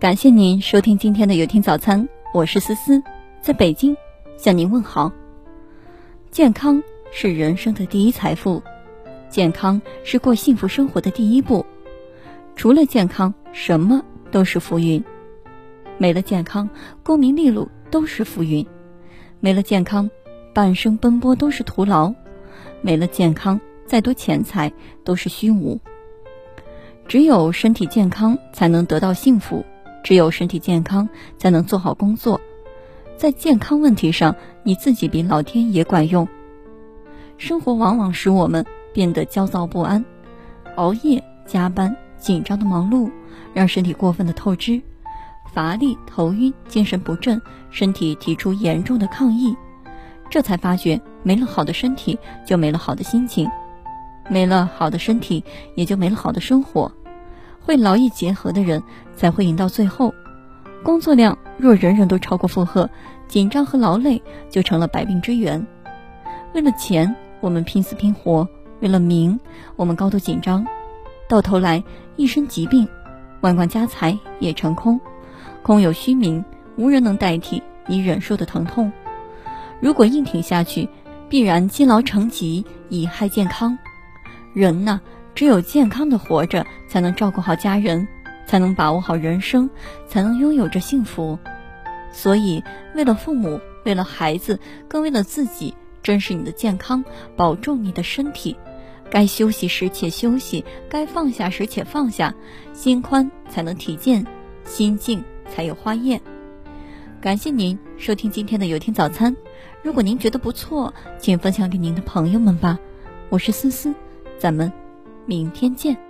感谢您收听今天的有听早餐，我是思思，在北京向您问好。健康是人生的第一财富，健康是过幸福生活的第一步。除了健康，什么都是浮云。没了健康，功名利禄都是浮云；没了健康，半生奔波都是徒劳；没了健康，再多钱财都是虚无。只有身体健康，才能得到幸福；只有身体健康，才能做好工作。在健康问题上，你自己比老天爷管用。生活往往使我们变得焦躁不安，熬夜、加班、紧张的忙碌，让身体过分的透支。乏力、头晕、精神不振，身体提出严重的抗议，这才发觉没了好的身体，就没了好的心情，没了好的身体，也就没了好的生活。会劳逸结合的人才会赢到最后。工作量若人人都超过负荷，紧张和劳累就成了百病之源。为了钱，我们拼死拼活；为了名，我们高度紧张，到头来一身疾病，万贯家财也成空。空有虚名，无人能代替你忍受的疼痛。如果硬挺下去，必然积劳成疾，以害健康。人呐，只有健康的活着，才能照顾好家人，才能把握好人生，才能拥有着幸福。所以，为了父母，为了孩子，更为了自己，珍视你的健康，保重你的身体。该休息时且休息，该放下时且放下。心宽才能体健，心静。才有花艳。感谢您收听今天的有听早餐。如果您觉得不错，请分享给您的朋友们吧。我是思思，咱们明天见。